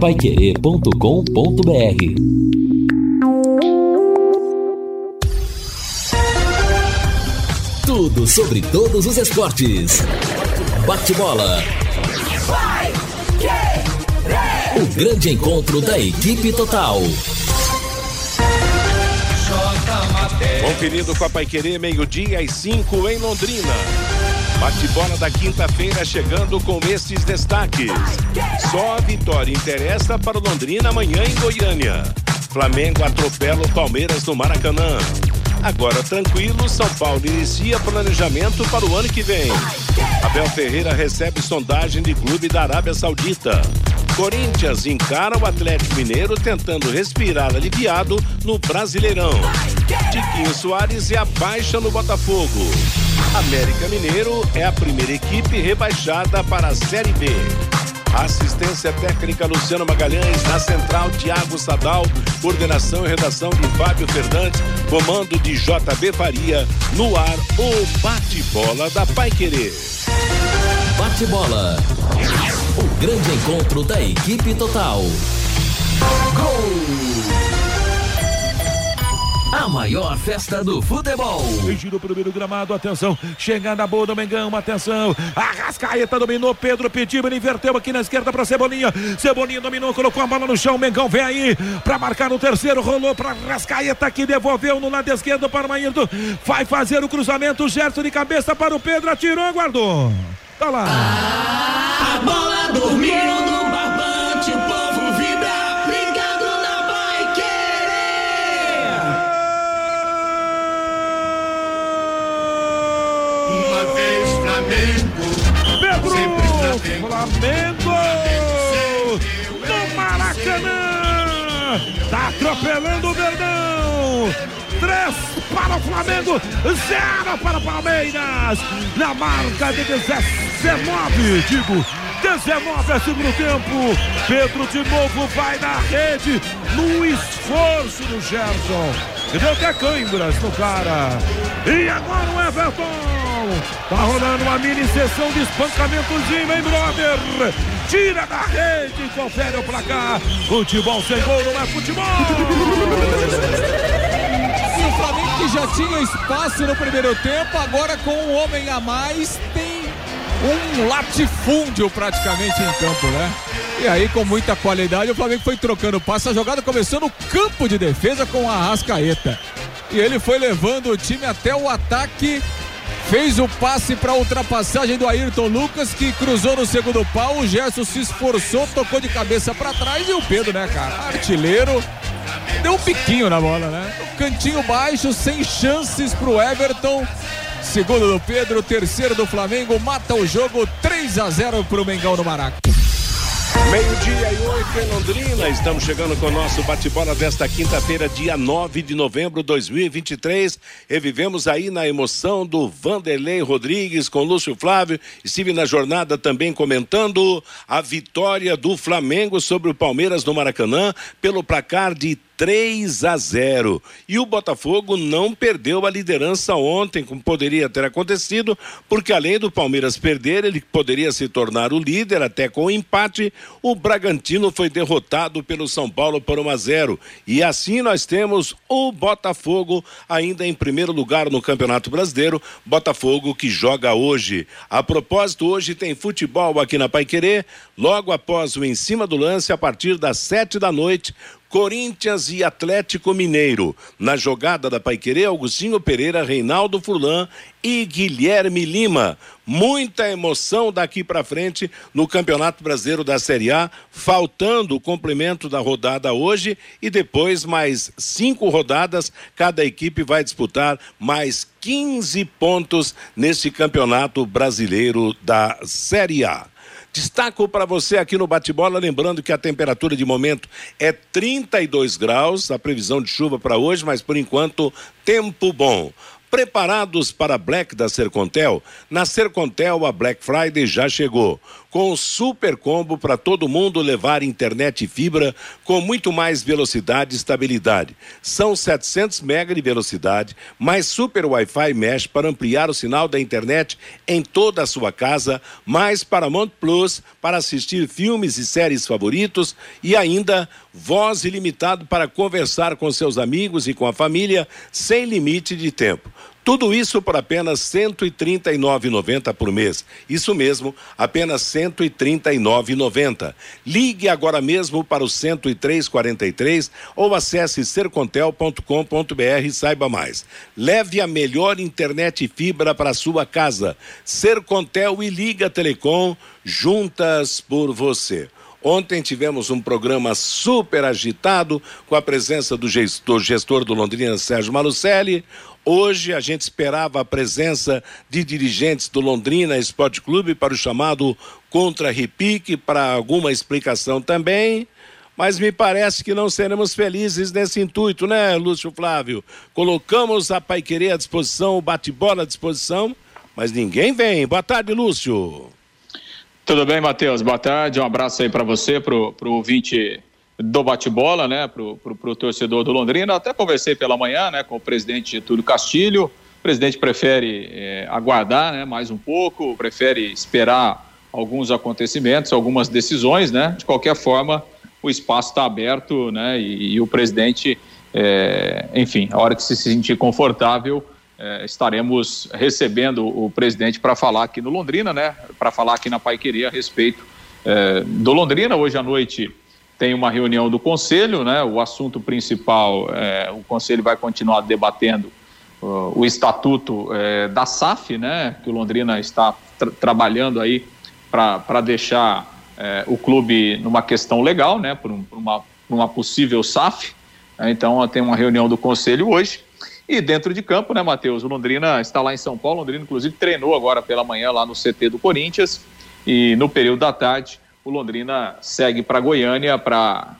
paiquerê.com.br Tudo sobre todos os esportes. Bate-bola. O grande encontro da equipe total. Conferido com a Paiquerê, meio-dia às 5 em Londrina. Bate-bola da quinta-feira chegando com estes destaques. Só a vitória interessa para o Londrina amanhã em Goiânia. Flamengo atropela o Palmeiras no Maracanã. Agora tranquilo, São Paulo inicia planejamento para o ano que vem. Abel Ferreira recebe sondagem de clube da Arábia Saudita. Corinthians encara o Atlético Mineiro tentando respirar aliviado no Brasileirão. Tiquinho Soares é baixa no Botafogo. América Mineiro é a primeira equipe rebaixada para a Série B. Assistência técnica Luciano Magalhães, na central Tiago Sadal, coordenação e redação de Fábio Fernandes, comando de JB Faria, no ar o bate-bola da Pai Querer. Bate-bola. O grande encontro da equipe total. Gol! A maior festa do futebol. Giro primeiro gramado, atenção. Chegada boa do Mengão, atenção. Arrascaeta dominou, Pedro pediu, ele inverteu aqui na esquerda para Cebolinha. Cebolinha dominou, colocou a bola no chão. Mengão vem aí para marcar o terceiro, rolou para Arrascaeta que devolveu no lado esquerdo para o Maírdo. Vai fazer o cruzamento, Gerson de cabeça para o Pedro, atirou, guardou. Tá lá. A bola dormiu Atropelando o Verdão! Três para o Flamengo, zero para o Palmeiras! Na marca de 19, digo, 19 é segundo tempo. Pedro de novo vai na rede, no esforço do Gerson. Deu até câimbras no cara. E agora o Everton! Tá rolando uma mini sessão de espancamentozinho, hein, brother? Tira da rede, confere o placar. Futebol sem gol não é futebol! E o Flamengo que já tinha espaço no primeiro tempo, agora com um homem a mais, tem um latifúndio praticamente em campo, né? E aí, com muita qualidade, o Flamengo foi trocando passe. A jogada começou no campo de defesa com a Arrascaeta. E ele foi levando o time até o ataque. Fez o passe para a ultrapassagem do Ayrton Lucas, que cruzou no segundo pau. O Gerson se esforçou, tocou de cabeça para trás. E o Pedro, né, cara? Artilheiro. Deu um piquinho na bola, né? Cantinho baixo, sem chances pro Everton. Segundo do Pedro, terceiro do Flamengo, mata o jogo 3 a 0 pro Mengão no Maraca. Meio-dia e oito em Londrina. Estamos chegando com o nosso bate-bola desta quinta-feira, dia 9 de novembro de 2023. Revivemos aí na emoção do Vanderlei Rodrigues com Lúcio Flávio. Estive na jornada também comentando a vitória do Flamengo sobre o Palmeiras no Maracanã pelo placar de 3 a 0. E o Botafogo não perdeu a liderança ontem, como poderia ter acontecido, porque além do Palmeiras perder, ele poderia se tornar o líder até com o empate. O Bragantino foi derrotado pelo São Paulo por 1 a 0. E assim nós temos o Botafogo ainda em primeiro lugar no Campeonato Brasileiro. Botafogo que joga hoje. A propósito, hoje tem futebol aqui na Paiquerê, logo após o em cima do lance, a partir das sete da noite. Corinthians e Atlético Mineiro. Na jogada da Paiquerê, Augustinho Pereira, Reinaldo Furlan e Guilherme Lima. Muita emoção daqui para frente no Campeonato Brasileiro da Série A, faltando o complemento da rodada hoje e depois mais cinco rodadas. Cada equipe vai disputar mais 15 pontos nesse Campeonato Brasileiro da Série A. Destaco para você aqui no bate-bola, lembrando que a temperatura de momento é 32 graus, a previsão de chuva para hoje, mas por enquanto, tempo bom. Preparados para a Black da Sercontel? Na Sercontel, a Black Friday já chegou. Com o super combo para todo mundo levar internet e fibra com muito mais velocidade e estabilidade. São 700 MB de velocidade, mais super Wi-Fi mesh para ampliar o sinal da internet em toda a sua casa, mais Paramount Plus para assistir filmes e séries favoritos e ainda voz ilimitado para conversar com seus amigos e com a família sem limite de tempo. Tudo isso por apenas R$ 139,90 por mês. Isso mesmo, apenas R$ 139,90. Ligue agora mesmo para o 10343 ou acesse sercontel.com.br e saiba mais. Leve a melhor internet fibra para sua casa. Sercontel e Liga Telecom, juntas por você. Ontem tivemos um programa super agitado com a presença do gestor, gestor do Londrina, Sérgio Malucelli. Hoje a gente esperava a presença de dirigentes do Londrina Esporte Clube para o chamado contra-repique, para alguma explicação também. Mas me parece que não seremos felizes nesse intuito, né, Lúcio Flávio? Colocamos a Paiquerê à disposição, o bate-bola à disposição, mas ninguém vem. Boa tarde, Lúcio. Tudo bem, Matheus? Boa tarde. Um abraço aí para você, pro, pro ouvinte do bate-bola, né, pro, pro, torcedor do Londrina. Até conversei pela manhã, né, com o presidente Getúlio Castilho. O presidente prefere é, aguardar, né, mais um pouco, prefere esperar alguns acontecimentos, algumas decisões, né. De qualquer forma, o espaço está aberto, né, e, e o presidente, é, enfim, a hora que se sentir confortável, é, estaremos recebendo o presidente para falar aqui no Londrina, né, para falar aqui na Paiqueria a respeito do Londrina. Hoje à noite tem uma reunião do conselho, né? O assunto principal, é, o conselho vai continuar debatendo uh, o estatuto é, da SAF, né? Que o Londrina está tra trabalhando aí para deixar é, o clube numa questão legal, né? Por, um, por uma, por uma possível SAF. Então tem uma reunião do conselho hoje. E dentro de campo, né, Matheus? O Londrina está lá em São Paulo. O Londrina, inclusive, treinou agora pela manhã lá no CT do Corinthians. E no período da tarde o Londrina segue para Goiânia para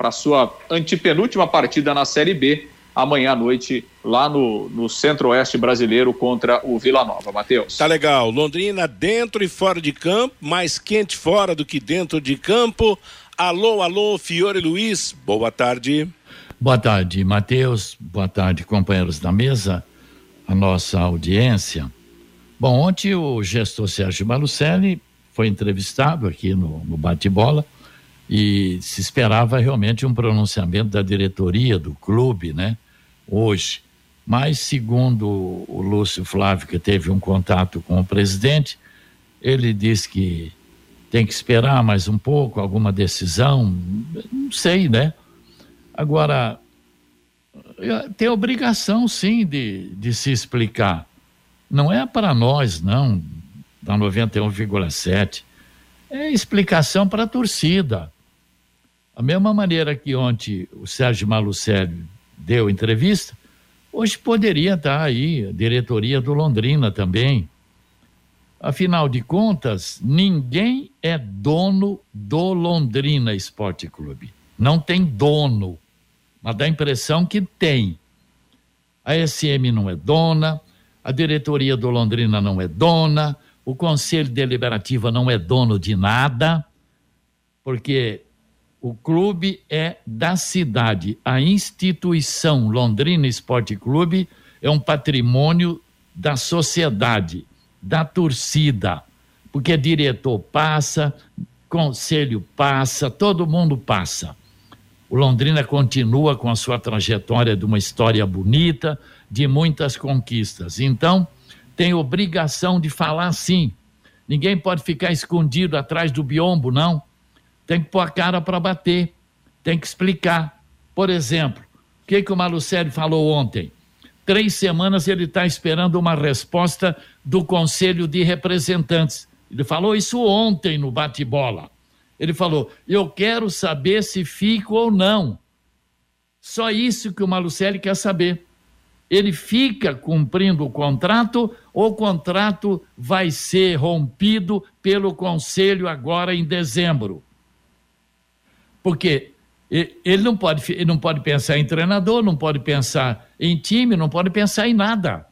a sua antepenúltima partida na Série B, amanhã à noite, lá no, no Centro-Oeste brasileiro contra o Vila Nova. Matheus. Tá legal. Londrina dentro e fora de campo, mais quente fora do que dentro de campo. Alô, alô, Fiore Luiz, boa tarde. Boa tarde, Matheus. Boa tarde, companheiros da mesa, a nossa audiência. Bom, ontem o gestor Sérgio Malucelli foi entrevistado aqui no, no bate-bola e se esperava realmente um pronunciamento da diretoria do clube, né? Hoje. Mas, segundo o Lúcio Flávio, que teve um contato com o presidente, ele disse que tem que esperar mais um pouco, alguma decisão, não sei, né? Agora, tem obrigação, sim, de, de se explicar. Não é para nós, não, da 91,7. É explicação para a torcida. A mesma maneira que ontem o Sérgio Malucelli deu entrevista, hoje poderia estar aí a diretoria do Londrina também. Afinal de contas, ninguém é dono do Londrina Esporte Clube. Não tem dono, mas dá a impressão que tem. A SM não é dona, a diretoria do Londrina não é dona, o Conselho Deliberativo não é dono de nada, porque o clube é da cidade. A instituição Londrina Esporte Clube é um patrimônio da sociedade, da torcida, porque diretor passa, conselho passa, todo mundo passa. O Londrina continua com a sua trajetória de uma história bonita, de muitas conquistas. Então, tem obrigação de falar sim. Ninguém pode ficar escondido atrás do biombo, não. Tem que pôr a cara para bater. Tem que explicar. Por exemplo, o que, que o Malucelli falou ontem? Três semanas ele está esperando uma resposta do Conselho de Representantes. Ele falou isso ontem no bate-bola. Ele falou: Eu quero saber se fico ou não. Só isso que o Malucelli quer saber ele fica cumprindo o contrato ou o contrato vai ser rompido pelo conselho agora em dezembro? Porque ele não pode, ele não pode pensar em treinador, não pode pensar em time, não pode pensar em nada.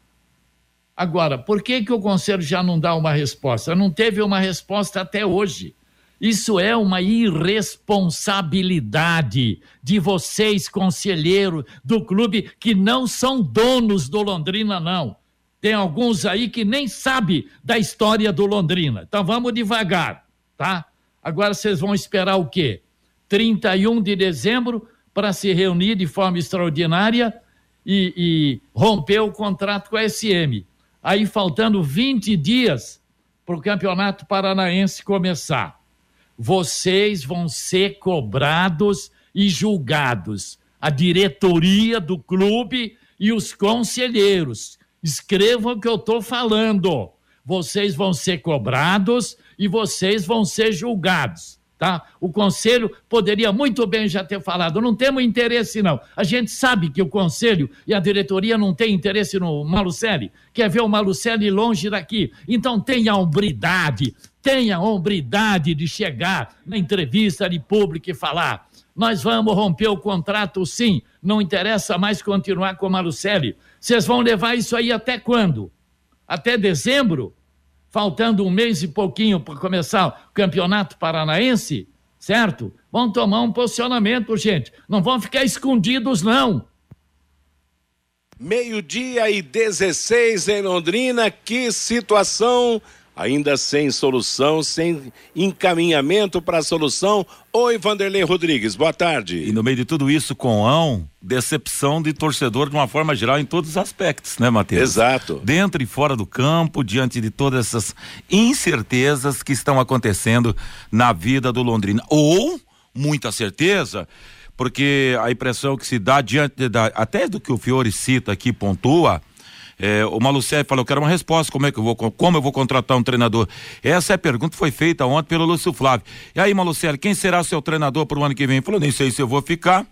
Agora, por que, que o Conselho já não dá uma resposta? Não teve uma resposta até hoje. Isso é uma irresponsabilidade de vocês, conselheiros do clube, que não são donos do Londrina, não. Tem alguns aí que nem sabem da história do Londrina. Então vamos devagar, tá? Agora vocês vão esperar o quê? 31 de dezembro para se reunir de forma extraordinária e, e romper o contrato com a SM. Aí faltando 20 dias para o Campeonato Paranaense começar vocês vão ser cobrados e julgados. A diretoria do clube e os conselheiros. Escrevam o que eu estou falando. Vocês vão ser cobrados e vocês vão ser julgados. Tá? O conselho poderia muito bem já ter falado, não temos interesse não. A gente sabe que o conselho e a diretoria não têm interesse no Malucelli, quer ver o Malucelli longe daqui. Então tenha hombridade, tenha hombridade de chegar na entrevista de público e falar: nós vamos romper o contrato sim, não interessa mais continuar com o Malucelli. Vocês vão levar isso aí até quando? Até dezembro? Faltando um mês e pouquinho para começar o campeonato paranaense? Certo? Vão tomar um posicionamento, gente. Não vão ficar escondidos, não. Meio-dia e 16 em Londrina. Que situação ainda sem solução, sem encaminhamento para a solução. Oi, Vanderlei Rodrigues, boa tarde. E no meio de tudo isso, com ão, decepção de torcedor de uma forma geral em todos os aspectos, né, Matheus? Exato. Dentro e fora do campo, diante de todas essas incertezas que estão acontecendo na vida do Londrina. Ou, muita certeza, porque a impressão que se dá diante da, até do que o Fiore cita aqui, pontua, é, o Malucelli falou, eu quero uma resposta, como é que eu vou, como eu vou contratar um treinador? Essa é a pergunta que foi feita ontem pelo Lúcio Flávio. E aí, Malucelli, quem será seu treinador para o ano que vem? Ele falou, nem sei se eu vou ficar,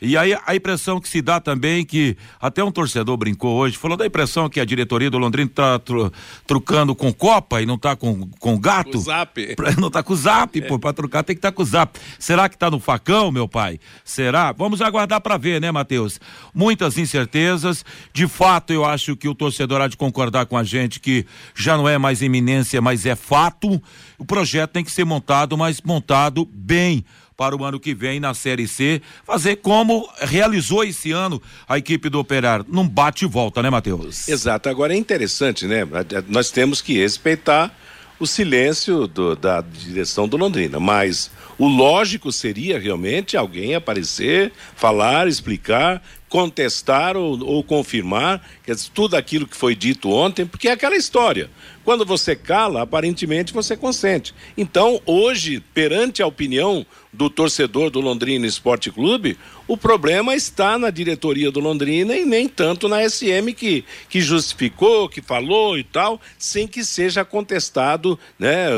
e aí a impressão que se dá também que até um torcedor brincou hoje, falou da impressão que a diretoria do Londrina está tru, trucando com Copa e não está com, com gato. Com zap. Pra, não está com zap, é. pô, para trucar tem que estar tá com zap. Será que está no facão, meu pai? Será? Vamos aguardar para ver, né, Matheus? Muitas incertezas. De fato, eu acho que o torcedor há de concordar com a gente que já não é mais iminência, mas é fato. O projeto tem que ser montado, mas montado bem para o ano que vem na Série C, fazer como realizou esse ano a equipe do Operário. Não bate e volta, né, Matheus? Exato. Agora é interessante, né? Nós temos que respeitar o silêncio do, da direção do Londrina, mas o lógico seria realmente alguém aparecer, falar, explicar, contestar ou, ou confirmar tudo aquilo que foi dito ontem, porque é aquela história. Quando você cala, aparentemente você consente. Então, hoje, perante a opinião do torcedor do Londrina Esporte Clube, o problema está na diretoria do Londrina e nem tanto na SM que, que justificou, que falou e tal, sem que seja contestado, né?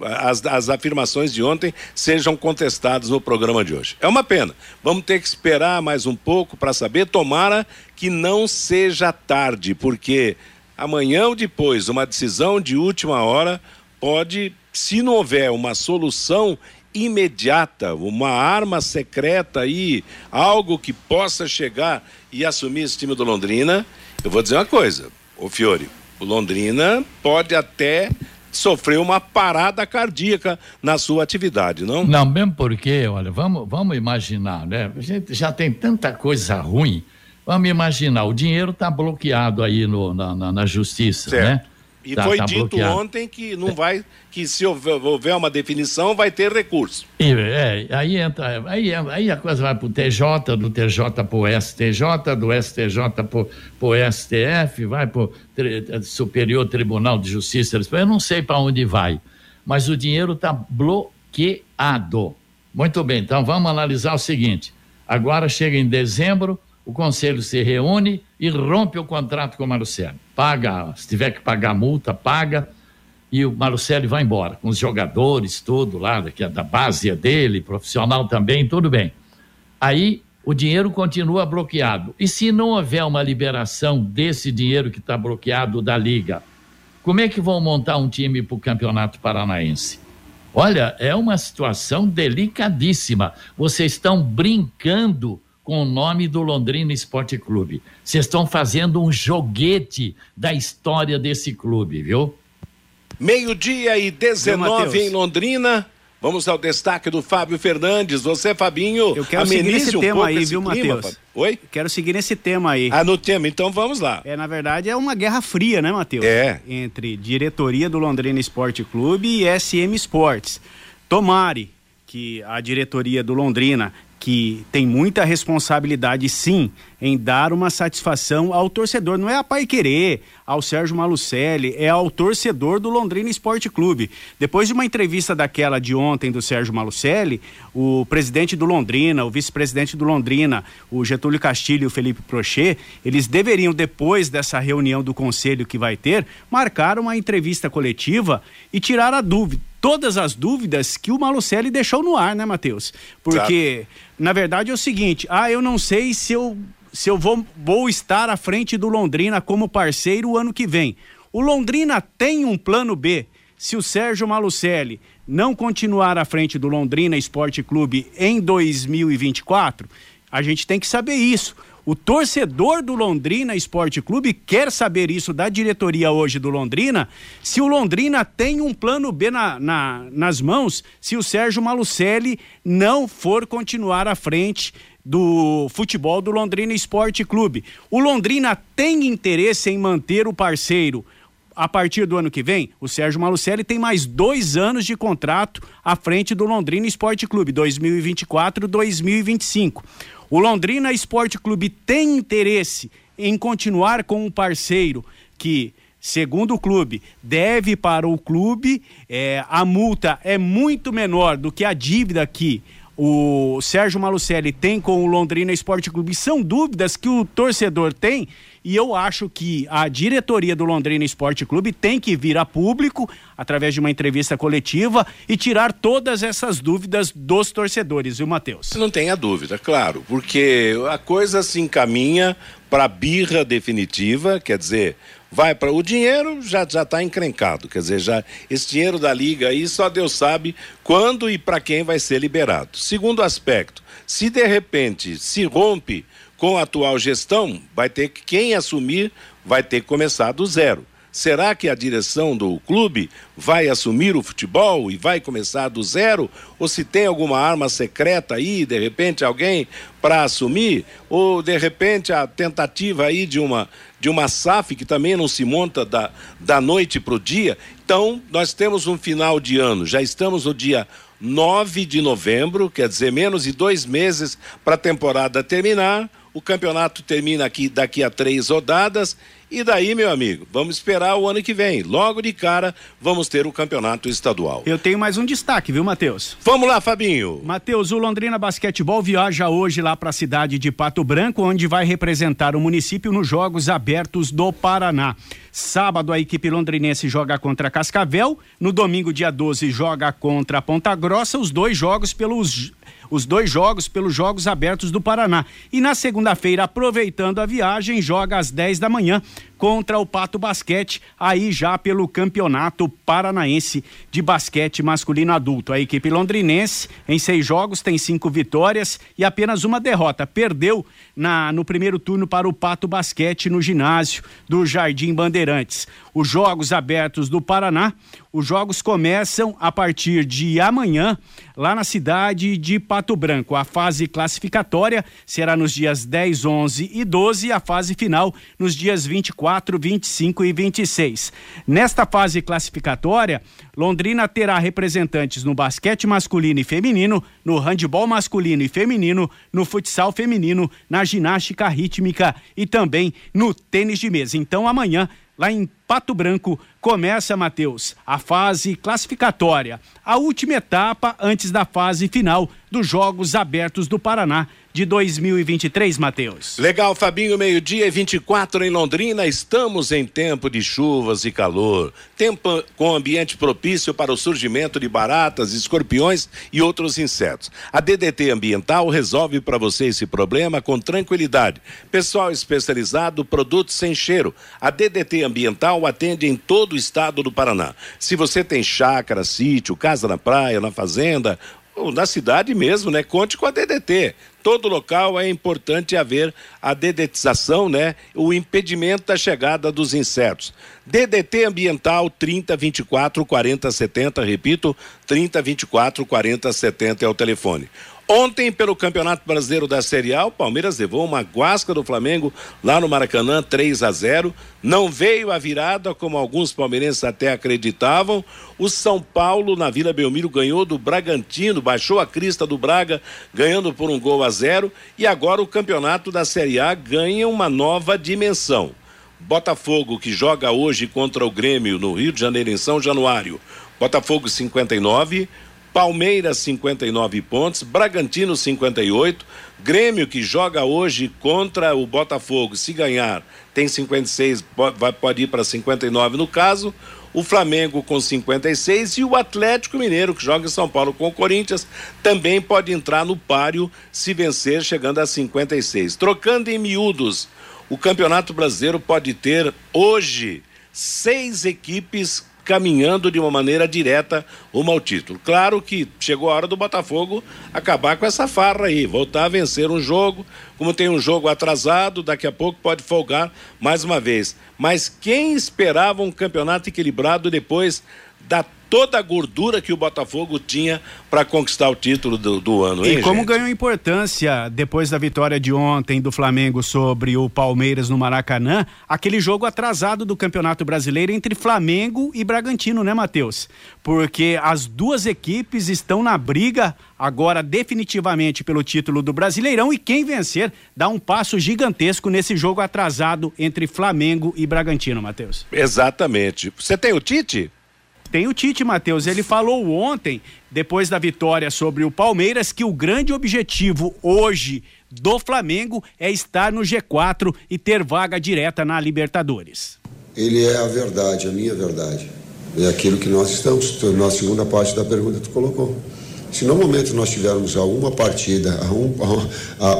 As, as afirmações de ontem sejam contestadas no programa de hoje. É uma pena. Vamos ter que esperar mais um pouco para saber. Tomara que não seja tarde, porque amanhã ou depois, uma decisão de última hora pode, se não houver uma solução imediata, uma arma secreta aí, algo que possa chegar e assumir esse time do Londrina, eu vou dizer uma coisa, o Fiore, o Londrina pode até sofrer uma parada cardíaca na sua atividade, não? Não, mesmo porque, olha, vamos, vamos imaginar, né? A gente já tem tanta coisa ruim Vamos imaginar, o dinheiro está bloqueado aí no, na, na, na justiça, certo. né? E tá, foi tá dito bloqueado. ontem que não vai, que se houver uma definição, vai ter recurso. E, é, aí entra, aí, aí a coisa vai para o TJ, do TJ para o STJ, do STJ para o STF, vai para o Superior Tribunal de Justiça. Eu não sei para onde vai, mas o dinheiro está bloqueado. Muito bem, então vamos analisar o seguinte: agora chega em dezembro o conselho se reúne e rompe o contrato com o Marcelo. Paga, se tiver que pagar multa, paga, e o Marcelo vai embora, com os jogadores, tudo lá, que é da base é dele, profissional também, tudo bem. Aí o dinheiro continua bloqueado. E se não houver uma liberação desse dinheiro que está bloqueado da Liga, como é que vão montar um time para o Campeonato Paranaense? Olha, é uma situação delicadíssima. Vocês estão brincando com o nome do Londrina Esporte Clube. Vocês estão fazendo um joguete da história desse clube, viu? Meio-dia e 19 Matheus? em Londrina. Vamos ao destaque do Fábio Fernandes. Você, Fabinho, Eu quero seguir nesse um tema aí, viu, Matheus? Oi? Quero seguir nesse tema aí. Ah, no tema, então vamos lá. É, na verdade, é uma guerra fria, né, Matheus? É. Entre diretoria do Londrina Esporte Clube e SM Esportes. Tomare que a diretoria do Londrina, que tem muita responsabilidade, sim, em dar uma satisfação ao torcedor. Não é a Pai Querer, ao Sérgio Malucelli, é ao torcedor do Londrina Esporte Clube. Depois de uma entrevista daquela de ontem do Sérgio Malucelli, o presidente do Londrina, o vice-presidente do Londrina, o Getúlio Castilho e o Felipe Prochet, eles deveriam, depois dessa reunião do conselho que vai ter, marcar uma entrevista coletiva e tirar a dúvida todas as dúvidas que o Malucelli deixou no ar, né, Matheus? Porque, na verdade, é o seguinte: ah, eu não sei se eu, se eu vou, vou estar à frente do Londrina como parceiro o ano que vem. O Londrina tem um plano B. Se o Sérgio Malucelli não continuar à frente do Londrina Esporte Clube em 2024, a gente tem que saber isso. O torcedor do Londrina Esporte Clube quer saber isso da diretoria hoje do Londrina. Se o Londrina tem um plano B na, na- nas mãos, se o Sérgio Malucelli não for continuar à frente do futebol do Londrina Esporte Clube. O Londrina tem interesse em manter o parceiro a partir do ano que vem, o Sérgio Malucelli tem mais dois anos de contrato à frente do Londrina Esporte Clube, 2024-2025. O Londrina Esporte Clube tem interesse em continuar com um parceiro que, segundo o clube, deve para o clube. é, a multa é muito menor do que a dívida que o Sérgio Malucelli tem com o Londrina Esporte Clube. São dúvidas que o torcedor tem e eu acho que a diretoria do Londrina Esporte Clube tem que vir a público, através de uma entrevista coletiva, e tirar todas essas dúvidas dos torcedores, viu, Matheus? Não tenha dúvida, claro, porque a coisa se encaminha para birra definitiva, quer dizer, vai para o dinheiro já já está encrencado, quer dizer, já esse dinheiro da liga aí só Deus sabe quando e para quem vai ser liberado. Segundo aspecto, se de repente se rompe com a atual gestão, vai ter que quem assumir vai ter que começar do zero. Será que a direção do clube vai assumir o futebol e vai começar do zero? Ou se tem alguma arma secreta aí, de repente, alguém para assumir? Ou de repente a tentativa aí de uma, de uma SAF que também não se monta da, da noite para o dia? Então, nós temos um final de ano, já estamos no dia 9 de novembro, quer dizer, menos de dois meses para a temporada terminar. O campeonato termina aqui daqui a três rodadas. E daí, meu amigo, vamos esperar o ano que vem. Logo de cara, vamos ter o campeonato estadual. Eu tenho mais um destaque, viu, Matheus? Vamos lá, Fabinho. Matheus, o Londrina Basquetebol viaja hoje lá para a cidade de Pato Branco, onde vai representar o município nos Jogos Abertos do Paraná. Sábado, a equipe londrinense joga contra Cascavel. No domingo, dia 12, joga contra Ponta Grossa. Os dois jogos pelos os dois jogos pelos Jogos Abertos do Paraná. E na segunda-feira, aproveitando a viagem, joga às 10 da manhã contra o Pato Basquete, aí já pelo Campeonato Paranaense de Basquete Masculino Adulto. A equipe londrinense, em seis jogos, tem cinco vitórias e apenas uma derrota. Perdeu na, no primeiro turno para o Pato Basquete no ginásio do Jardim Bandeirantes. Os Jogos Abertos do Paraná, os jogos começam a partir de amanhã, lá na cidade de Pato Branco. A fase classificatória será nos dias 10, 11 e 12 e a fase final nos dias 24, 25 e 26. Nesta fase classificatória, Londrina terá representantes no basquete masculino e feminino, no handebol masculino e feminino, no futsal feminino, na ginástica rítmica e também no tênis de mesa. Então amanhã lá em Pato Branco, começa, Matheus, a fase classificatória, a última etapa antes da fase final dos Jogos Abertos do Paraná de 2023, Matheus. Legal, Fabinho, meio-dia e 24 em Londrina. Estamos em tempo de chuvas e calor. Tempo com ambiente propício para o surgimento de baratas, escorpiões e outros insetos. A DDT Ambiental resolve para você esse problema com tranquilidade. Pessoal especializado, produtos sem cheiro. A DDT Ambiental atende em todo o estado do Paraná. Se você tem chácara, sítio, casa na praia, na fazenda, na cidade mesmo, né? Conte com a DDT. todo local é importante haver a dedetização, né? O impedimento da chegada dos insetos. DDT ambiental 30 24 40 70, repito, 30 24 40 70 é o telefone. Ontem, pelo Campeonato Brasileiro da Série A, o Palmeiras levou uma guasca do Flamengo lá no Maracanã, 3 a 0. Não veio a virada, como alguns palmeirenses até acreditavam. O São Paulo, na Vila Belmiro, ganhou do Bragantino, baixou a crista do Braga, ganhando por um gol a zero. E agora o campeonato da Série A ganha uma nova dimensão. Botafogo, que joga hoje contra o Grêmio no Rio de Janeiro, em São Januário. Botafogo 59, Palmeiras 59 pontos, Bragantino 58, Grêmio que joga hoje contra o Botafogo, se ganhar, tem 56, pode, ir para 59 no caso. O Flamengo com 56 e o Atlético Mineiro, que joga em São Paulo com o Corinthians, também pode entrar no páreo se vencer, chegando a 56. Trocando em miúdos, o Campeonato Brasileiro pode ter hoje seis equipes caminhando de uma maneira direta rumo ao título. Claro que chegou a hora do Botafogo acabar com essa farra aí, voltar a vencer um jogo, como tem um jogo atrasado, daqui a pouco pode folgar mais uma vez. Mas quem esperava um campeonato equilibrado depois da toda a gordura que o Botafogo tinha para conquistar o título do, do ano. E hein, como gente? ganhou importância depois da vitória de ontem do Flamengo sobre o Palmeiras no Maracanã, aquele jogo atrasado do Campeonato Brasileiro entre Flamengo e Bragantino, né, Matheus? Porque as duas equipes estão na briga agora definitivamente pelo título do Brasileirão e quem vencer dá um passo gigantesco nesse jogo atrasado entre Flamengo e Bragantino, Matheus. Exatamente. Você tem o Tite? Tem o Tite, Matheus. Ele falou ontem, depois da vitória sobre o Palmeiras, que o grande objetivo hoje do Flamengo é estar no G4 e ter vaga direta na Libertadores. Ele é a verdade, a minha verdade. É aquilo que nós estamos, na segunda parte da pergunta que tu colocou. Se no momento nós tivermos a uma partida, um,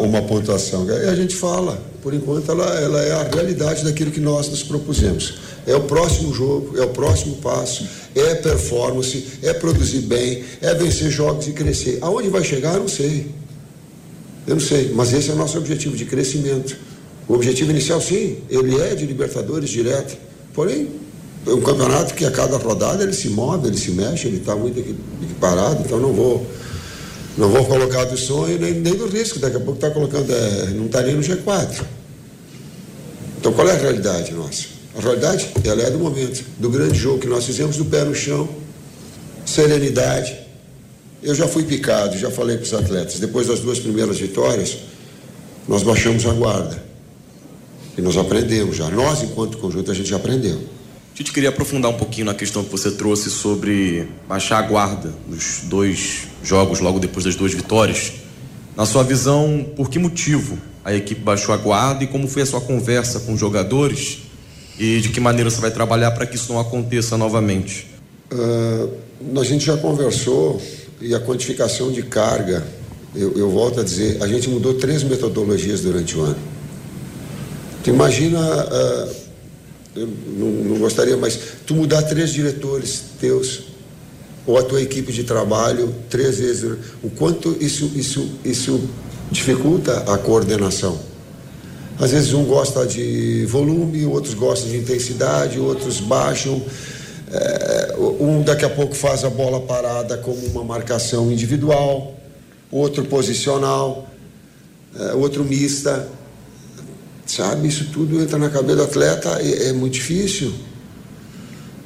uma pontuação, a gente fala. Por enquanto, ela, ela é a realidade daquilo que nós nos propusemos. É o próximo jogo, é o próximo passo, é performance, é produzir bem, é vencer jogos e crescer. Aonde vai chegar, eu não sei. Eu não sei, mas esse é o nosso objetivo de crescimento. O objetivo inicial, sim, ele é de Libertadores direto. Porém, um campeonato que a cada rodada ele se move, ele se mexe, ele está muito equiparado, então não vou não vou colocar do sonho nem, nem do risco, daqui a pouco está colocando, é, não está nem no G4. Então qual é a realidade nossa? A realidade, ela é do momento, do grande jogo que nós fizemos, do pé no chão, serenidade. Eu já fui picado, já falei para os atletas, depois das duas primeiras vitórias, nós baixamos a guarda. E nós aprendemos já. Nós, enquanto conjunto, a gente já aprendeu. Tite, queria aprofundar um pouquinho na questão que você trouxe sobre baixar a guarda nos dois jogos, logo depois das duas vitórias. Na sua visão, por que motivo a equipe baixou a guarda e como foi a sua conversa com os jogadores e de que maneira você vai trabalhar para que isso não aconteça novamente? Uh, a gente já conversou e a quantificação de carga, eu, eu volto a dizer, a gente mudou três metodologias durante o ano. Tu imagina, uh, eu não, não gostaria, mas tu mudar três diretores teus ou a tua equipe de trabalho três vezes, o quanto isso, isso, isso dificulta a coordenação. Às vezes um gosta de volume, outros gostam de intensidade, outros baixam. É, um daqui a pouco faz a bola parada como uma marcação individual, outro posicional, é, outro mista. Sabe, isso tudo entra na cabeça do atleta, é, é muito difícil.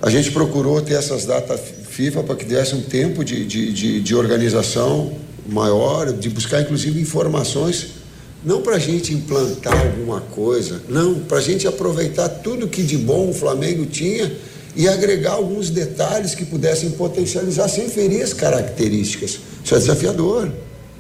A gente procurou ter essas datas FIFA para que desse um tempo de, de, de, de organização maior, de buscar inclusive informações, não para a gente implantar alguma coisa, não, para a gente aproveitar tudo que de bom o Flamengo tinha e agregar alguns detalhes que pudessem potencializar sem ferir as características. Isso é desafiador,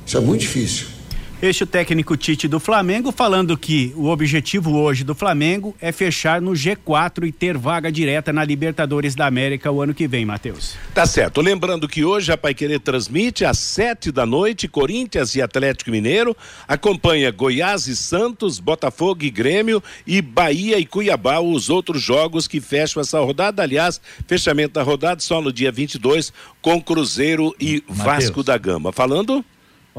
isso é muito difícil. Este o técnico Tite do Flamengo falando que o objetivo hoje do Flamengo é fechar no G4 e ter vaga direta na Libertadores da América o ano que vem, Matheus. Tá certo. Lembrando que hoje a Paiquerê transmite às sete da noite Corinthians e Atlético Mineiro. Acompanha Goiás e Santos, Botafogo e Grêmio e Bahia e Cuiabá, os outros jogos que fecham essa rodada. Aliás, fechamento da rodada só no dia 22 com Cruzeiro e Mateus. Vasco da Gama. Falando?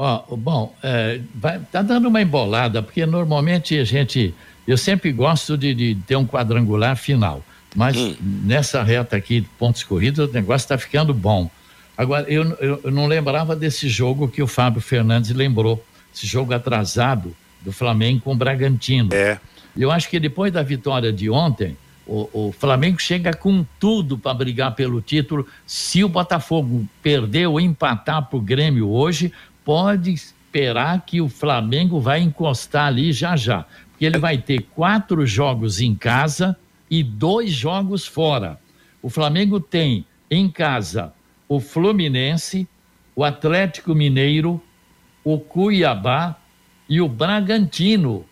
Ó, bom, é, vai, tá dando uma embolada, porque normalmente a gente. Eu sempre gosto de, de ter um quadrangular final. Mas Hum. nessa reta aqui de pontos corridos, o negócio está ficando bom. Agora, eu, eu, eu não lembrava desse jogo que o Fábio Fernandes lembrou. Esse jogo atrasado do Flamengo com o Bragantino. É. Eu acho que depois da vitória de ontem, o, o Flamengo chega com tudo para brigar pelo título. Se o Botafogo perder ou empatar para o Grêmio hoje, pode esperar que o Flamengo vai encostar ali já já. Porque ele vai ter quatro jogos em casa e dois jogos fora. O Flamengo tem em casa o Fluminense, o Atlético Mineiro, o Cuiabá e o Bragantino.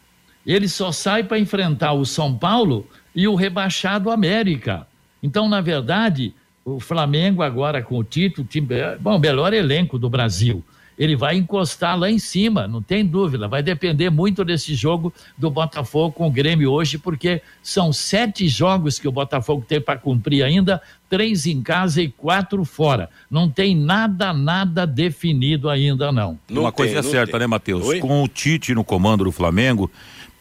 Ele só sai para enfrentar o São Paulo e o rebaixado América. Então, na verdade, o Flamengo agora com o título, time, bom, o melhor elenco do Brasil. Ele vai encostar lá em cima, não tem dúvida. Vai depender muito desse jogo do Botafogo com o Grêmio hoje, porque são sete jogos que o Botafogo tem para cumprir ainda, três em casa e quatro fora. Não tem nada, nada definido ainda, não. Uma coisa é certa, né, Matheus? Com o Tite no comando do Flamengo,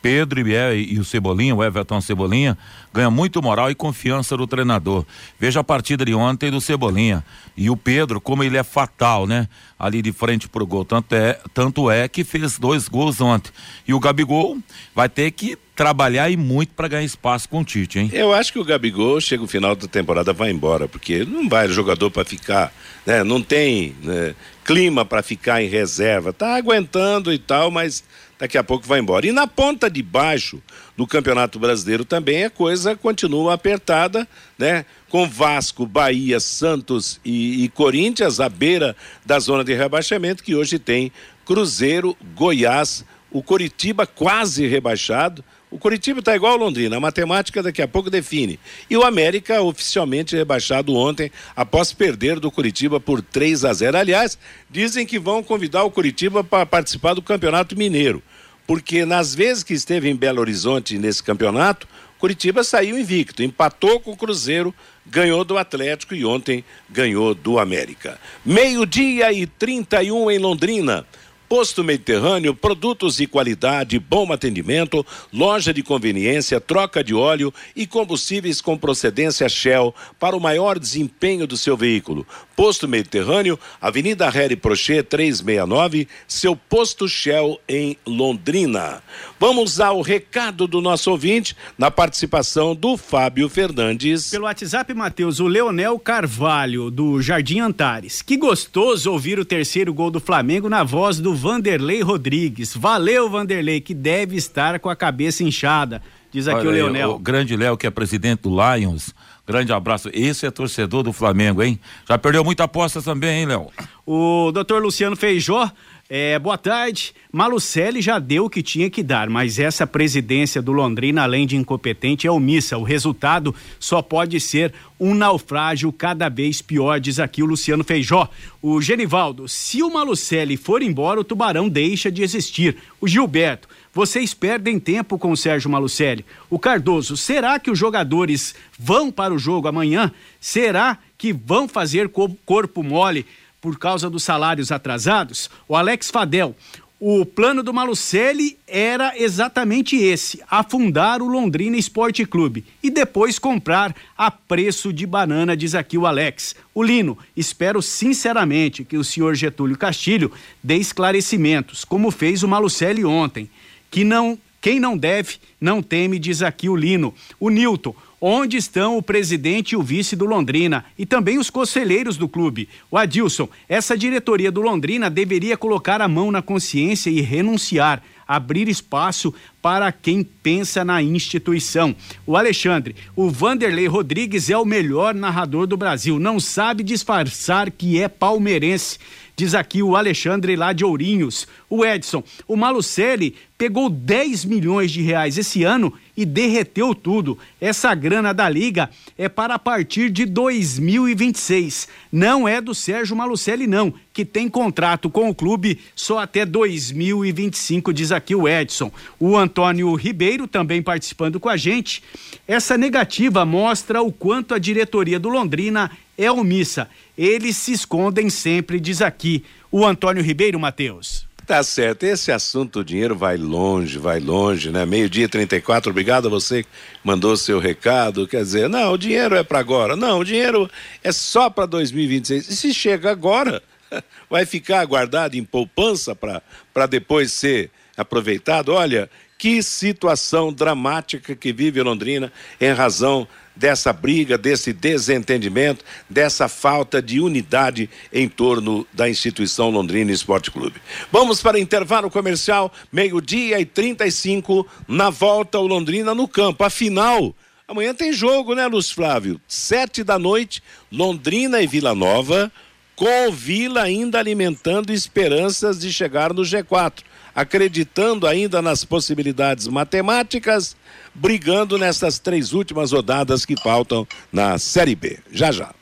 Pedro e, e o Cebolinha, o Everton Cebolinha, ganha muito moral e confiança do treinador. Veja a partida de ontem do Cebolinha. E o Pedro, como ele é fatal, né? Ali de frente pro gol. Tanto é, tanto é que fez dois gols ontem. E o Gabigol vai ter que trabalhar e muito para ganhar espaço com o Tite, hein? Eu acho que o Gabigol chega o final da temporada vai embora, porque não vai jogador para ficar, né? Não tem né, clima para ficar em reserva. Tá aguentando e tal, mas daqui a pouco vai embora. E na ponta de baixo do Campeonato Brasileiro também a coisa continua apertada, né? Com Vasco, Bahia, Santos e, e Corinthians à beira da zona de rebaixamento, que hoje tem Cruzeiro, Goiás, o Coritiba quase rebaixado. O Curitiba está igual ao Londrina, a matemática daqui a pouco define. E o América oficialmente rebaixado ontem, após perder do Curitiba por 3 a 0. Aliás, dizem que vão convidar o Curitiba para participar do Campeonato Mineiro, porque nas vezes que esteve em Belo Horizonte nesse campeonato, Curitiba saiu invicto, empatou com o Cruzeiro, ganhou do Atlético e ontem ganhou do América. Meio-dia e 31 em Londrina. Posto Mediterrâneo, produtos de qualidade, bom atendimento, loja de conveniência, troca de óleo e combustíveis com procedência Shell para o maior desempenho do seu veículo. Posto Mediterrâneo, Avenida Harry Prochet 369, seu posto Shell em Londrina. Vamos ao recado do nosso ouvinte na participação do Fábio Fernandes. Pelo WhatsApp, Matheus, o Leonel Carvalho, do Jardim Antares. Que gostoso ouvir o terceiro gol do Flamengo na voz do Vanderlei Rodrigues. Valeu, Vanderlei, que deve estar com a cabeça inchada. Diz aqui Olha o Leonel. o grande Léo, que é presidente do Lions. Grande abraço. Esse é torcedor do Flamengo, hein? Já perdeu muita aposta também, hein, Léo? O doutor Luciano Feijó, é, boa tarde. Malucelli já deu o que tinha que dar, mas essa presidência do Londrina, além de incompetente, é omissa. O resultado só pode ser um naufrágio cada vez pior, diz aqui o Luciano Feijó. O Genivaldo, se o Malucelli for embora, o Tubarão deixa de existir. O Gilberto, vocês perdem tempo com o Sérgio Malucelli. O Cardoso, será que os jogadores vão para o jogo amanhã? Será que vão fazer co- corpo mole por causa dos salários atrasados? O Alex Fadel, o plano do Malucelli era exatamente esse: afundar o Londrina Esporte Clube e depois comprar a preço de banana, diz aqui o Alex. O Lino, espero sinceramente que o senhor Getúlio Castilho dê esclarecimentos, como fez o Malucelli ontem, que não quem não deve, não teme, diz aqui o Lino. O Nilton, onde estão o presidente e o vice do Londrina e também os conselheiros do clube? O Adilson, essa diretoria do Londrina deveria colocar a mão na consciência e renunciar, abrir espaço para quem pensa na instituição. O Alexandre, o Vanderlei Rodrigues é o melhor narrador do Brasil, não sabe disfarçar que é palmeirense. Diz aqui o Alexandre lá de Ourinhos. O Edson, o Malucelli pegou 10 milhões de reais esse ano e derreteu tudo. Essa grana da liga é para a partir de 2026. Não é do Sérgio Malucelli não, que tem contrato com o clube só até 2025, diz aqui o Edson. O Antônio Ribeiro também participando com a gente. Essa negativa mostra o quanto a diretoria do Londrina é omissa. Eles se escondem sempre, diz aqui. o Antônio Ribeiro, Matheus. Tá certo, esse assunto, o dinheiro vai longe, vai longe, né? Meio-dia 34, obrigado a você que mandou seu recado. Quer dizer, não, o dinheiro é para agora. Não, o dinheiro é só para 2026. E se chega agora, vai ficar guardado em poupança para depois ser aproveitado? Olha, que situação dramática que vive Londrina em razão dessa briga, desse desentendimento, dessa falta de unidade em torno da instituição Londrina Esporte Clube. Vamos para intervalo comercial, meio-dia e 35, na volta o Londrina no campo. Afinal, amanhã tem jogo, né, Luz Flávio? Sete da noite, Londrina e Vila Nova, com o Vila ainda alimentando esperanças de chegar no G4 acreditando ainda nas possibilidades matemáticas, brigando nessas três últimas rodadas que faltam na Série B. Já já.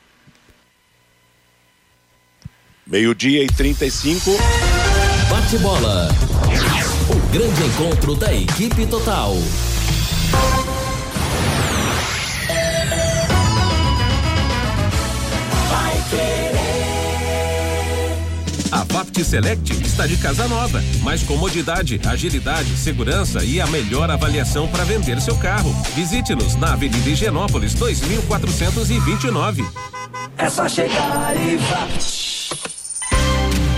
Meio-dia e 35. Bate bola. O grande encontro da equipe total. Vapt Select está de casa nova. Mais comodidade, agilidade, segurança e a melhor avaliação para vender seu carro. Visite-nos na Avenida Higienópolis 2429. É só chegar e Vapt.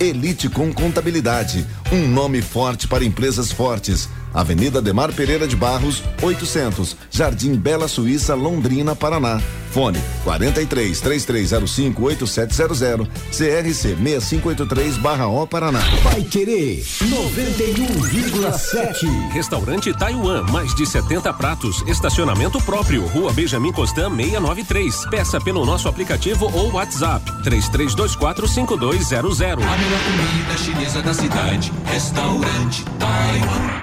Elite com Contabilidade, um nome forte para empresas fortes. Avenida Demar Pereira de Barros, 800, Jardim Bela Suíça, Londrina, Paraná. Fone 43 3305 8700, CRC 6583/O Paraná. Vai querer 91,7. Restaurante Taiwan, mais de 70 pratos, estacionamento próprio, Rua Benjamin Constant 693. Peça pelo nosso aplicativo ou WhatsApp 3324 5200. A melhor comida chinesa da cidade. Restaurante Taiwan.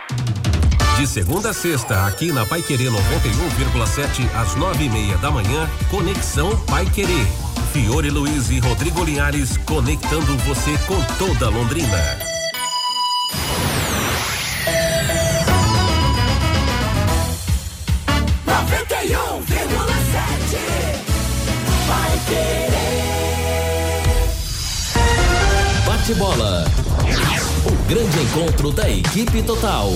De segunda a sexta, aqui na Pai Querer 91,7 às nove e meia da manhã, Conexão Pai Querer. Fiore Luiz e Rodrigo Linhares conectando você com toda Londrina. Noventa e um vírgula sete. Vai querer. Bate bola. O grande encontro da equipe total.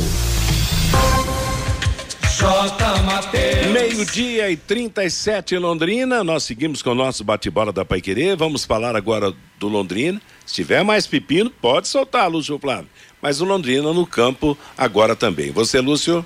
Meio-dia e 37 em Londrina. Nós seguimos com o nosso bate-bola da Paiquerê. Vamos falar agora do Londrina. Se tiver mais pepino, pode soltar, Lúcio Flávio. Mas o Londrina no campo agora também. Você, Lúcio?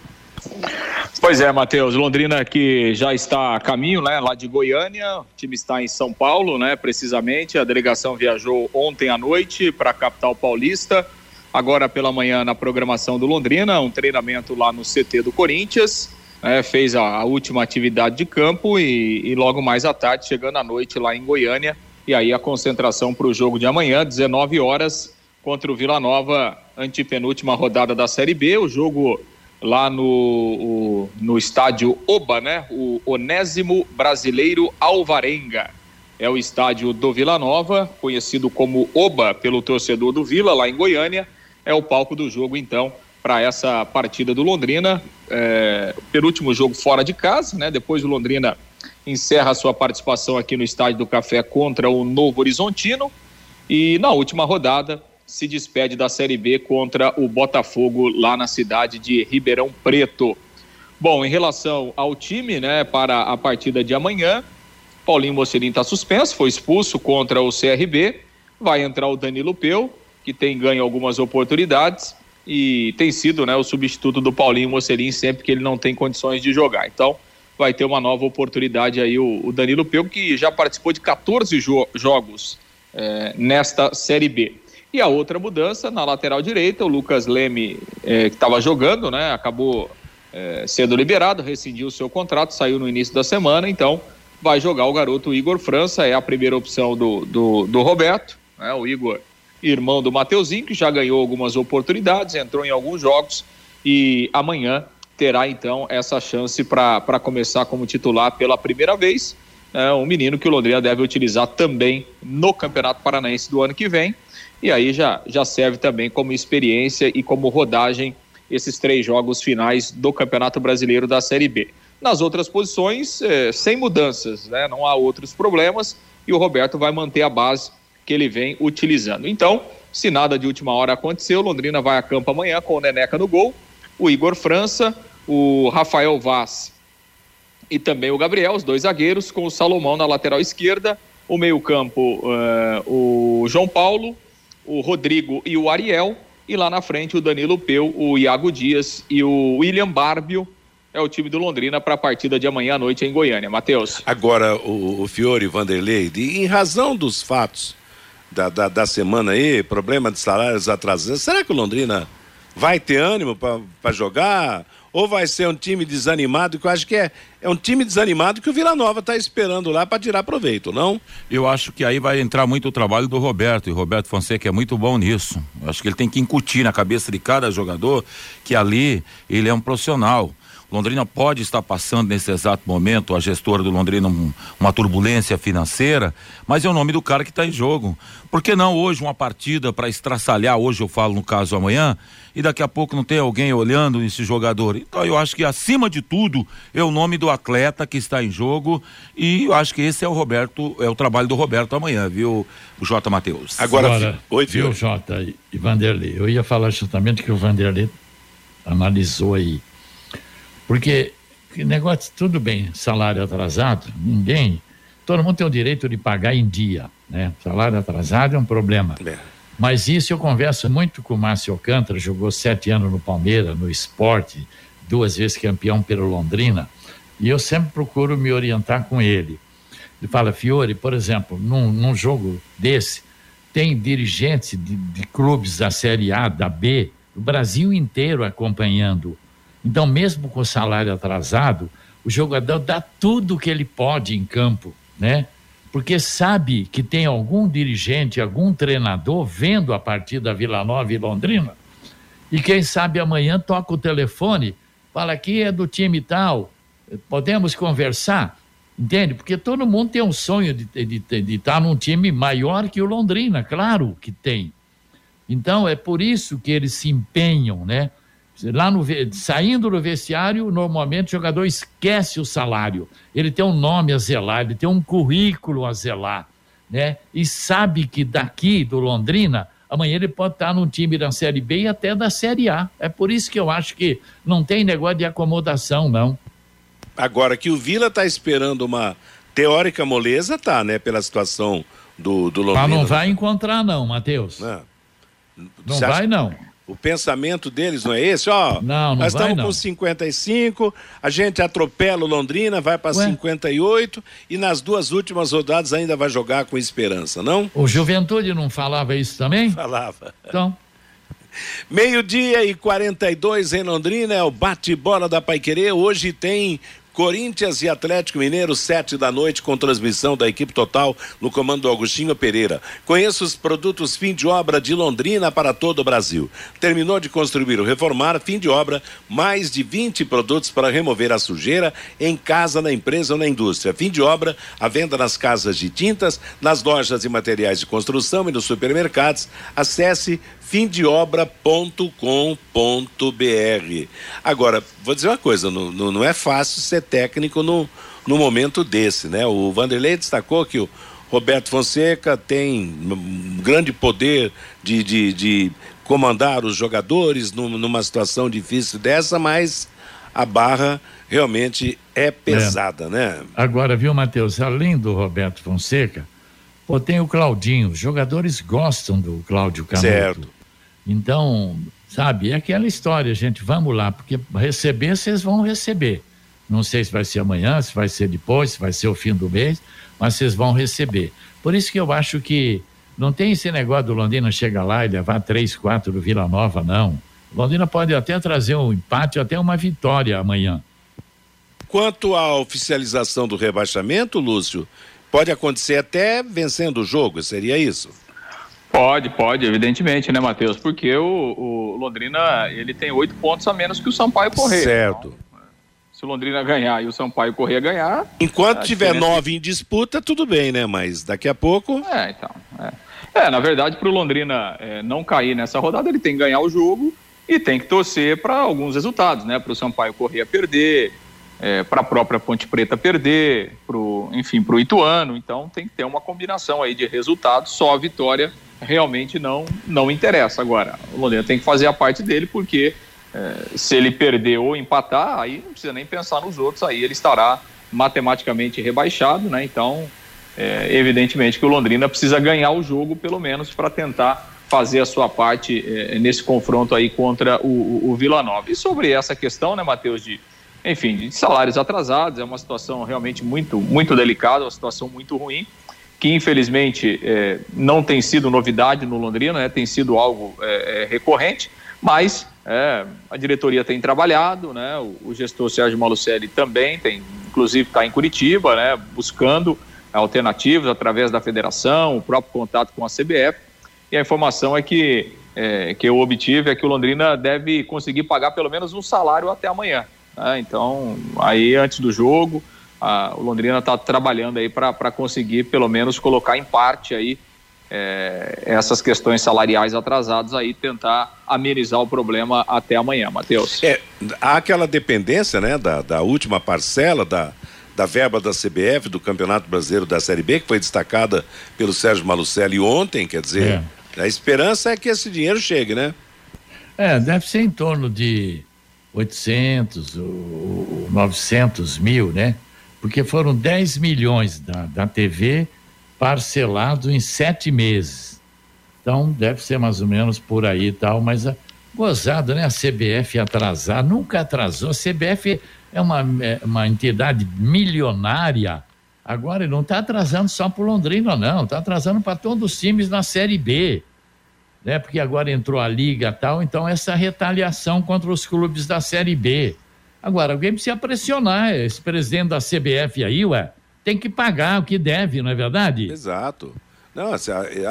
Pois é, Matheus. Londrina que já está a caminho, né? Lá de Goiânia. O time está em São Paulo, né? Precisamente. A delegação viajou ontem à noite para a capital paulista. Agora pela manhã na programação do Londrina, um treinamento lá no CT do Corinthians. né? fez a, última atividade de campo e, e logo mais à tarde, chegando à noite lá em Goiânia. E aí a concentração para o jogo de amanhã, 19 horas, contra o Vila Nova, antepenúltima rodada da Série B. O jogo lá no, o- no estádio Oba, né? O Onésimo Brasileiro Alvarenga. É o estádio do Vila Nova, conhecido como Oba pelo torcedor do Vila, lá em Goiânia. É o palco do jogo, então, para essa partida do Londrina. É, penúltimo jogo fora de casa, né? Depois o Londrina encerra sua participação aqui no Estádio do Café contra o Novo Horizontino. E na última rodada se despede da Série B contra o Botafogo lá na cidade de Ribeirão Preto. Bom, em relação ao time, né, para a partida de amanhã, Paulinho Mocerim está suspenso, foi expulso contra o CRB. Vai entrar o Danilo Peu, que tem ganho algumas oportunidades e tem sido né, o substituto do Paulinho Mocerim sempre que ele não tem condições de jogar. Então, vai ter uma nova oportunidade aí o, o Danilo Peu, que já participou de 14 jo- jogos eh, nesta Série B. E a outra mudança na lateral direita, o Lucas Leme, eh, que estava jogando, né, acabou eh, sendo liberado, rescindiu o seu contrato, saiu no início da semana, então vai jogar o garoto Igor França, é a primeira opção do, do, do Roberto, né, o Igor, irmão do Mateuzinho, que já ganhou algumas oportunidades, entrou em alguns jogos e amanhã terá então essa chance para começar como titular pela primeira vez. é um menino que o Londrina deve utilizar também no Campeonato Paranaense do ano que vem. E aí já, já serve também como experiência e como rodagem esses três jogos finais do Campeonato Brasileiro da Série B. Nas outras posições, é, sem mudanças, né? não há outros problemas e o Roberto vai manter a base que ele vem utilizando. Então, se nada de última hora aconteceu, Londrina vai a campo amanhã com o Neneca no gol, o Igor França, o Rafael Vaz e também o Gabriel, os dois zagueiros, com o Salomão na lateral esquerda, o meio-campo, uh, o João Paulo, o Rodrigo e o Ariel, e lá na frente o Danilo Peu, o Iago Dias e o William Barbio. É o time do Londrina para a partida de amanhã à noite em Goiânia. Matheus. Agora, o, o Fiore Vanderlei, de, em razão dos fatos da, da, da semana aí, problema de salários atrasados, será que o Londrina vai ter ânimo para jogar? Ou vai ser um time desanimado, que eu acho que é, é um time desanimado que o Vila Nova está esperando lá para tirar proveito, não? Eu acho que aí vai entrar muito o trabalho do Roberto, e Roberto Fonseca é muito bom nisso. Eu acho que ele tem que incutir na cabeça de cada jogador que ali ele é um profissional. Londrina pode estar passando nesse exato momento, a gestora do Londrina, um, uma turbulência financeira, mas é o nome do cara que está em jogo. Por que não hoje uma partida para estraçalhar, hoje eu falo no caso amanhã, e daqui a pouco não tem alguém olhando esse jogador? Então eu acho que acima de tudo é o nome do atleta que está em jogo e eu acho que esse é o Roberto, é o trabalho do Roberto amanhã, viu, o Jota Matheus. Agora, Agora oi, viu, Jota e Vanderlei, eu ia falar justamente que o Vanderlei analisou aí porque negócio, tudo bem, salário atrasado, ninguém, todo mundo tem o direito de pagar em dia, né? Salário atrasado é um problema. É. Mas isso eu converso muito com o Márcio Alcântara, jogou sete anos no Palmeiras, no esporte, duas vezes campeão pelo Londrina, e eu sempre procuro me orientar com ele. Ele fala, Fiore, por exemplo, num, num jogo desse, tem dirigentes de, de clubes da Série A, da B, o Brasil inteiro acompanhando então, mesmo com o salário atrasado, o jogador dá tudo o que ele pode em campo, né? Porque sabe que tem algum dirigente, algum treinador vendo a partida Vila Nova e Londrina. E quem sabe amanhã toca o telefone, fala aqui é do time tal, podemos conversar, entende? Porque todo mundo tem um sonho de, de, de, de estar num time maior que o Londrina, claro que tem. Então é por isso que eles se empenham, né? Lá no, saindo do vestiário, normalmente o jogador esquece o salário. Ele tem um nome a zelar, ele tem um currículo a zelar, né? E sabe que daqui do Londrina, amanhã ele pode estar num time da Série B e até da Série A. É por isso que eu acho que não tem negócio de acomodação, não. Agora que o Vila está esperando uma teórica moleza, tá, né? Pela situação do, do Londrina. Mas não vai encontrar, não, Matheus. Não, não vai, não. O pensamento deles não é esse, ó. Não, não nós estamos com 55, a gente atropela o Londrina, vai para 58 e nas duas últimas rodadas ainda vai jogar com esperança, não? O Juventude não falava isso também? Falava. Então. Meio-dia e 42 em Londrina, é o bate-bola da Paiquerê. Hoje tem Corinthians e Atlético Mineiro, sete da noite, com transmissão da equipe total no comando do Agostinho Pereira. Conheça os produtos fim de obra de Londrina para todo o Brasil. Terminou de construir ou reformar, fim de obra, mais de 20 produtos para remover a sujeira em casa, na empresa ou na indústria. Fim de obra, a venda nas casas de tintas, nas lojas e materiais de construção e nos supermercados. Acesse fimdeobra.com.br. Agora, vou dizer uma coisa, não, não, não, é fácil ser técnico no, no momento desse, né? O Vanderlei destacou que o Roberto Fonseca tem um grande poder de, de, de comandar os jogadores numa situação difícil dessa, mas a barra realmente é pesada, é. né? Agora, viu, Matheus, além do Roberto Fonseca, pô, tem o Claudinho, os jogadores gostam do Cláudio Canuto. Certo. Então, sabe, é aquela história, gente, vamos lá, porque receber vocês vão receber. Não sei se vai ser amanhã, se vai ser depois, se vai ser o fim do mês, mas vocês vão receber. Por isso que eu acho que não tem esse negócio do Londrina chegar lá e levar três, quatro do Vila Nova, não. Londrina pode até trazer um empate, até uma vitória amanhã. Quanto à oficialização do rebaixamento, Lúcio, pode acontecer até vencendo o jogo, seria isso? Pode, pode, evidentemente, né, Matheus? Porque o, o, Londrina ele tem oito pontos a menos que o Sampaio Correia. Certo. Então, Se o Londrina ganhar e o Sampaio Corrêa ganhar. Enquanto tiver nove em disputa, tudo bem, né? Mas daqui a pouco. É, então. É, é na verdade, para o Londrina é, não cair nessa rodada, ele tem que ganhar o jogo e tem que torcer para alguns resultados, né? Para o Sampaio Corrêa perder, é, para a própria Ponte Preta perder, pro, enfim, para o Ituano. Então tem que ter uma combinação aí de resultados. Só a vitória realmente não, não interessa. Agora, o Londrina tem que fazer a parte dele, porque é, se ele perder ou empatar, aí não precisa nem pensar nos outros, aí ele estará matematicamente rebaixado, né? Então, é, evidentemente que o Londrina precisa ganhar o jogo, pelo menos, para tentar fazer a sua parte é, nesse confronto aí contra o, o, o, Vila Nova. E sobre essa questão, né, Matheus, de, enfim, de salários atrasados, é uma situação realmente muito, muito delicada, uma situação muito ruim, que infelizmente é, não tem sido novidade no Londrina, né, tem sido algo é, é recorrente, mas é, a diretoria tem trabalhado, né? O, o gestor Sérgio Malucelli também tem, inclusive está em Curitiba, né? Buscando alternativas através da federação, o próprio contato com a CBF. E a informação é que é, que eu obtive é que o Londrina deve conseguir pagar pelo menos um salário até amanhã. Né? Então, aí antes do jogo, a, o Londrina está trabalhando aí para conseguir pelo menos colocar em parte aí é, essas questões salariais atrasadas aí, tentar amenizar o problema até amanhã, Matheus. É, há aquela dependência, né, da, da última parcela da, da verba da CBF, do Campeonato Brasileiro da Série B, que foi destacada pelo Sérgio Malucelli ontem, quer dizer, é. a esperança é que esse dinheiro chegue, né? É, deve ser em torno de 800 ou 900 mil, né? Porque foram 10 milhões da, da TV parcelado em sete meses. Então, deve ser mais ou menos por aí e tal, mas a, ah, gozado, né? A CBF atrasar, nunca atrasou. A CBF é uma, é uma entidade milionária. Agora, não está atrasando só para Londrina, não. Está atrasando para todos os times na Série B. Né? Porque agora entrou a Liga e tal, então essa retaliação contra os clubes da Série B. Agora, alguém precisa pressionar esse presidente da CBF aí, ué tem que pagar o que deve, não é verdade? Exato. Não,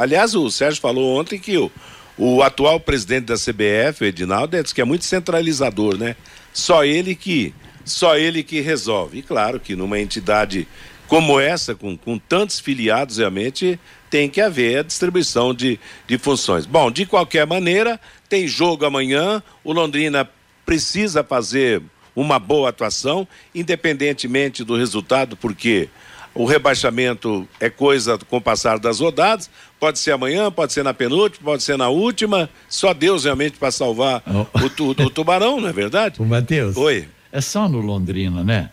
aliás, o Sérgio falou ontem que o, o atual presidente da CBF, Edinaldo, disse que é muito centralizador, né? Só ele que só ele que resolve. E claro que numa entidade como essa, com, com tantos filiados, realmente tem que haver a distribuição de, de funções. Bom, de qualquer maneira, tem jogo amanhã, o Londrina precisa fazer uma boa atuação, independentemente do resultado, porque o rebaixamento é coisa com o passar das rodadas. Pode ser amanhã, pode ser na penúltima, pode ser na última. Só Deus realmente para salvar oh. o, o, tubarão, não é verdade? O Matheus. Oi. É só no Londrina, né?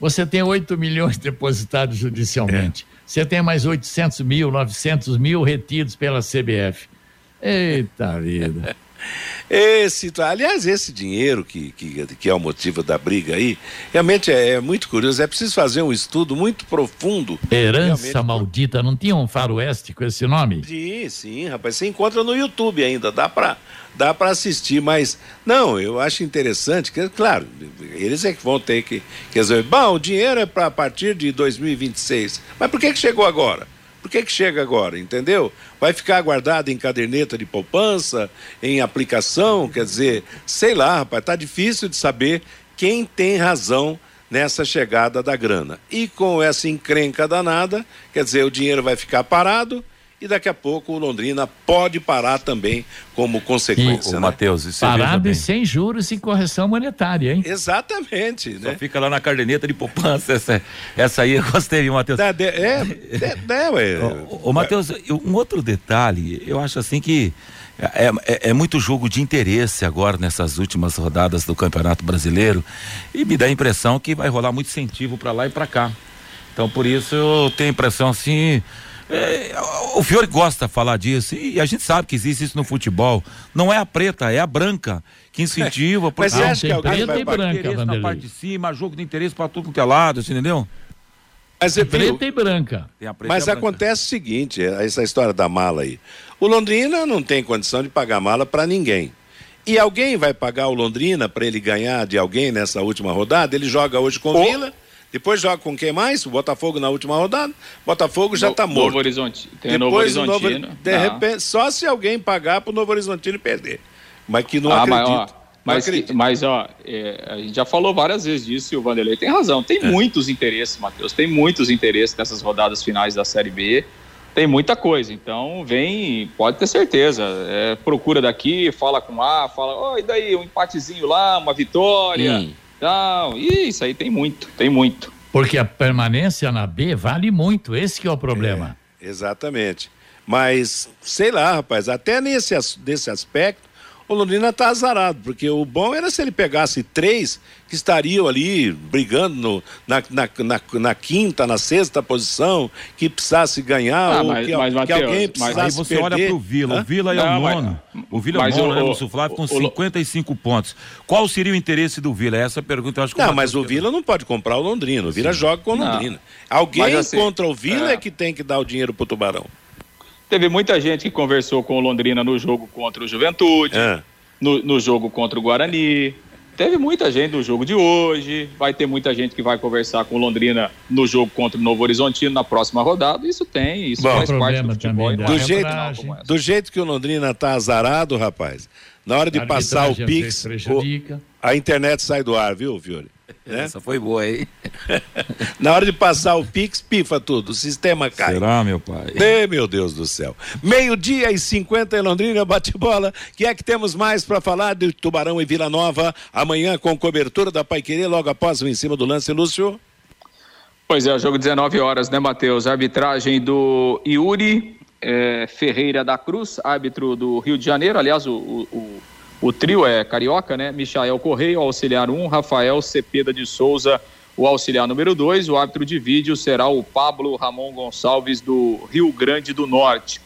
Você tem 8 milhões depositados judicialmente. É. Você tem mais 800 mil, 900 mil retidos pela CBF. Eita vida. Esse, aliás, esse dinheiro que, que, que é o motivo da briga aí, realmente é, é muito curioso. É preciso fazer um estudo muito profundo. Herança maldita, não tinha um faroeste com esse nome? Sim, sim, rapaz. Você encontra no YouTube ainda, dá para dá para assistir, mas não, eu acho interessante que, claro, eles é que vão ter que, que resolver. Bom, o dinheiro é para a partir de 2026. Mas por que, que chegou agora? Por que, que chega agora, entendeu? Vai ficar guardado em caderneta de poupança, em aplicação, quer dizer, sei lá, rapaz, tá difícil de saber quem tem razão nessa chegada da grana. E com essa encrenca danada, quer dizer, o dinheiro vai ficar parado, e daqui a pouco o Londrina pode parar também como consequência. E, né? Matheus, Parado e sem juros e correção monetária, hein? Exatamente. Só né? fica lá na caderneta de poupança, essa, essa aí eu gostei, Matheus. É, é, é, é, ué. Ô, ô Matheus, um outro detalhe, eu acho assim que é, é, é, muito jogo de interesse agora nessas últimas rodadas do Campeonato Brasileiro e me dá a impressão que vai rolar muito incentivo para lá e para cá. Então por isso eu tenho a impressão assim, é, o Fiore gosta de falar disso e a gente sabe que existe isso no futebol. Não é a preta, é a branca que incentiva. É, mas você acha que alguém vai branca, interesse na parte de cima, jogo de interesse para tudo que é lado, assim, entendeu? Mas, é preta e branca. Preta mas acontece o seguinte, essa história da mala aí. O Londrina não tem condição de pagar mala para ninguém. E alguém vai pagar o Londrina para ele ganhar de alguém nessa última rodada? Ele joga hoje com o Vila depois joga com quem mais? O Botafogo na última rodada. Botafogo já está morto. Novo Horizonte. Tem Depois, Novo Horizontino. Novo, de ah. repente, só se alguém pagar para o Novo Horizontino perder. Mas que não ah, acredito. Mas, ó, Mas, mas ó, é, a gente já falou várias vezes disso e o Vanderlei tem razão. Tem é. muitos interesses, Matheus. Tem muitos interesses nessas rodadas finais da Série B. Tem muita coisa. Então, vem, pode ter certeza. É, procura daqui, fala com A, fala, oh, e daí, um empatezinho lá, uma vitória. Hum. Então, isso aí tem muito, tem muito. Porque a permanência na B vale muito, esse que é o problema. É, exatamente. Mas, sei lá, rapaz, até nesse, nesse aspecto, Londrina tá azarado, porque o bom era se ele pegasse três que estariam ali brigando no, na, na, na, na, quinta, na sexta posição, que precisasse ganhar, ah, ou mas, que, mas, que Mateus, alguém precisasse mas aí você perder. olha pro Vila, Hã? o Vila é Não, o nono. Mas, o Vila é o nono, né, Lúcio Flávio, com o, 55 pontos. Qual seria o interesse do Vila? Essa pergunta eu acho que Não, mas o Vila não pode comprar o Londrina, o Vila Sim. joga com o Londrina. Não. Alguém assim, contra o Vila é. é que tem que dar o dinheiro pro Tubarão. Teve muita gente que conversou com o Londrina no jogo contra o Juventude, é. no, no jogo contra o Guarani. Teve muita gente no jogo de hoje. Vai ter muita gente que vai conversar com o Londrina no jogo contra o Novo Horizontino na próxima rodada. Isso tem, isso Bom, faz parte do futebol. Também, do, jeito, do jeito que o Londrina tá azarado, rapaz, na hora de passar o Pix, o, a internet sai do ar, viu, Fiore? Né? Essa foi boa, hein? Na hora de passar o Pix, pifa tudo, o sistema cai. Será, meu pai? Ei, meu Deus do céu. Meio-dia e 50 em Londrina, bate-bola. que é que temos mais para falar de Tubarão e Vila Nova? Amanhã com cobertura da Paiquerê, logo após o em cima do lance, Lúcio? Pois é, o jogo 19 horas, né, Matheus? Arbitragem do Yuri é, Ferreira da Cruz, árbitro do Rio de Janeiro. Aliás, o, o o trio é carioca, né? Michael Correia, o auxiliar 1, um, Rafael Cepeda de Souza, o auxiliar número 2. O árbitro de vídeo será o Pablo Ramon Gonçalves do Rio Grande do Norte.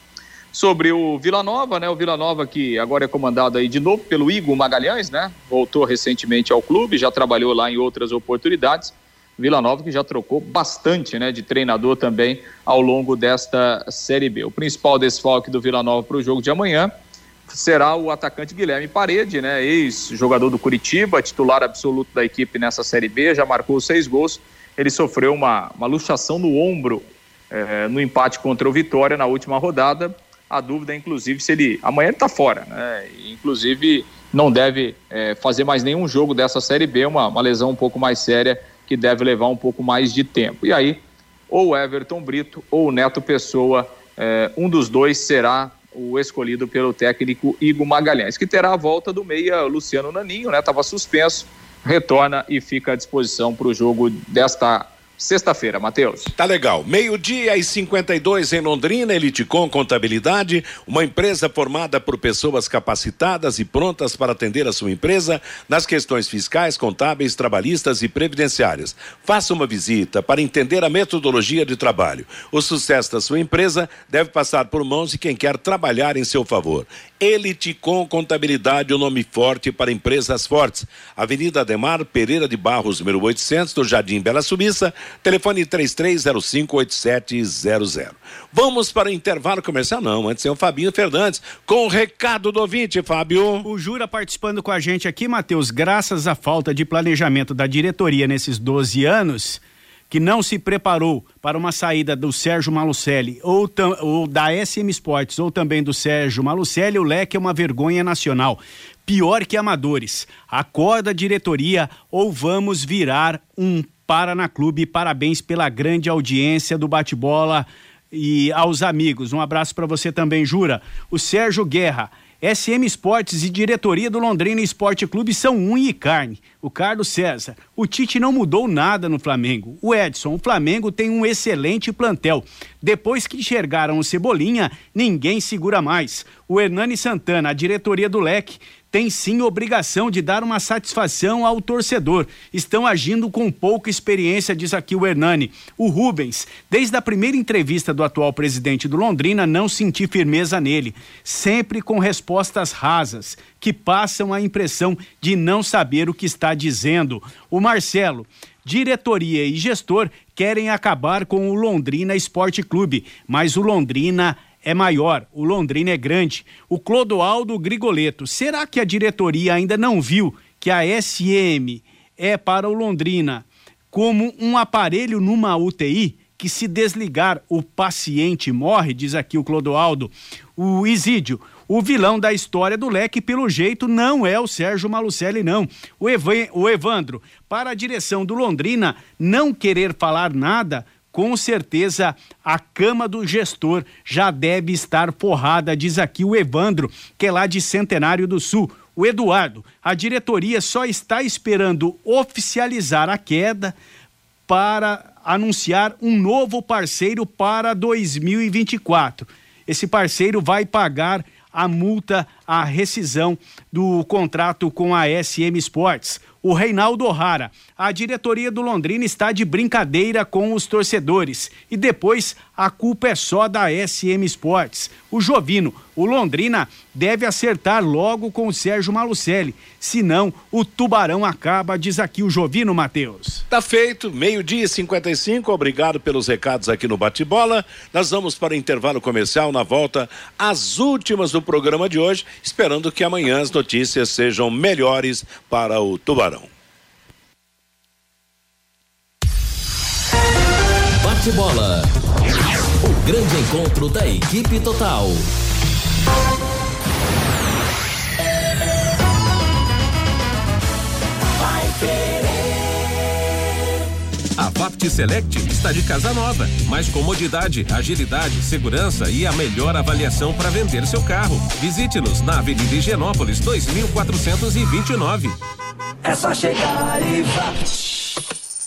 Sobre o Vila Nova, né? O Vila Nova que agora é comandado aí de novo pelo Igor Magalhães, né? Voltou recentemente ao clube, já trabalhou lá em outras oportunidades. Vila Nova que já trocou bastante, né, de treinador também ao longo desta Série B. O principal desfalque do Vila Nova para o jogo de amanhã será o atacante Guilherme Parede, né? Ex-jogador do Curitiba, titular absoluto da equipe nessa Série B, já marcou seis gols. Ele sofreu uma, uma luxação no ombro é, no empate contra o Vitória na última rodada. A dúvida é, inclusive, se ele. Amanhã ele está fora, né? Inclusive, não deve é, fazer mais nenhum jogo dessa Série B, uma, uma lesão um pouco mais séria que deve levar um pouco mais de tempo. E aí, ou Everton Brito ou Neto Pessoa, é, um dos dois será o escolhido pelo técnico Igor Magalhães, que terá a volta do meia Luciano Naninho, né? Estava suspenso, retorna e fica à disposição para o jogo desta Sexta-feira, Matheus. Tá legal. Meio-dia e 52 em Londrina, Eliticom Contabilidade, uma empresa formada por pessoas capacitadas e prontas para atender a sua empresa nas questões fiscais, contábeis, trabalhistas e previdenciárias. Faça uma visita para entender a metodologia de trabalho. O sucesso da sua empresa deve passar por mãos de quem quer trabalhar em seu favor. Eliticom Contabilidade, o um nome forte para empresas fortes. Avenida Ademar Pereira de Barros, número 800, do Jardim Bela Subissa Telefone 33058700. Vamos para o intervalo comercial? Não, antes tem o Fabinho Fernandes com o recado do ouvinte, Fábio. O Jura participando com a gente aqui, Matheus, graças à falta de planejamento da diretoria nesses 12 anos que não se preparou para uma saída do Sérgio Malucelli ou, ou, da SM Sports ou também do Sérgio Malucelli, o leque é uma vergonha nacional. Pior que amadores. Acorda diretoria ou vamos virar um Paraná Clube. Parabéns pela grande audiência do bate-bola e aos amigos. Um abraço para você também, Jura. O Sérgio Guerra. SM Esportes e diretoria do Londrina Esporte Clube são unha e carne. O Carlos César. O Tite não mudou nada no Flamengo. O Edson, o Flamengo tem um excelente plantel. Depois que enxergaram o Cebolinha, ninguém segura mais. O Hernani Santana, a diretoria do Leque, tem sim obrigação de dar uma satisfação ao torcedor. Estão agindo com pouca experiência, diz aqui o Hernani. O Rubens, desde a primeira entrevista do atual presidente do Londrina, não senti firmeza nele. Sempre com respostas rasas, que passam a impressão de não saber o que está dizendo. O Marcelo, diretoria e gestor querem acabar com o Londrina Esporte Clube, mas o Londrina é maior, o Londrina é grande. O Clodoaldo Grigoleto, será que a diretoria ainda não viu que a SM é para o Londrina como um aparelho numa UTI? que se desligar o paciente morre, diz aqui o Clodoaldo. O Isídio, o vilão da história do leque, pelo jeito, não é o Sérgio Malucelli, não. O, o Evandro, para a direção do Londrina não querer falar nada, com certeza a cama do gestor já deve estar forrada, diz aqui o Evandro, que é lá de Centenário do Sul. O Eduardo, a diretoria só está esperando oficializar a queda para anunciar um novo parceiro para 2024. Esse parceiro vai pagar a multa, a rescisão do contrato com a SM Sports. O Reinaldo O'Hara, a diretoria do Londrina está de brincadeira com os torcedores. E depois a culpa é só da SM Sports. O Jovino, o Londrina deve acertar logo com o Sérgio Malucelli, senão o Tubarão acaba, diz aqui o Jovino Matheus. Tá feito, meio-dia e 55. Obrigado pelos recados aqui no Bate-Bola. Nós vamos para o intervalo comercial na volta às últimas do programa de hoje, esperando que amanhã as notícias sejam melhores para o Tubarão. Bate-bola. O grande encontro da equipe total. A Vapt Select está de casa nova. Mais comodidade, agilidade, segurança e a melhor avaliação para vender seu carro. Visite-nos na Avenida Higienópolis 2429. É só chegar e Vapt.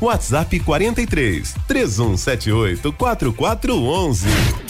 WhatsApp 43 3178 4411.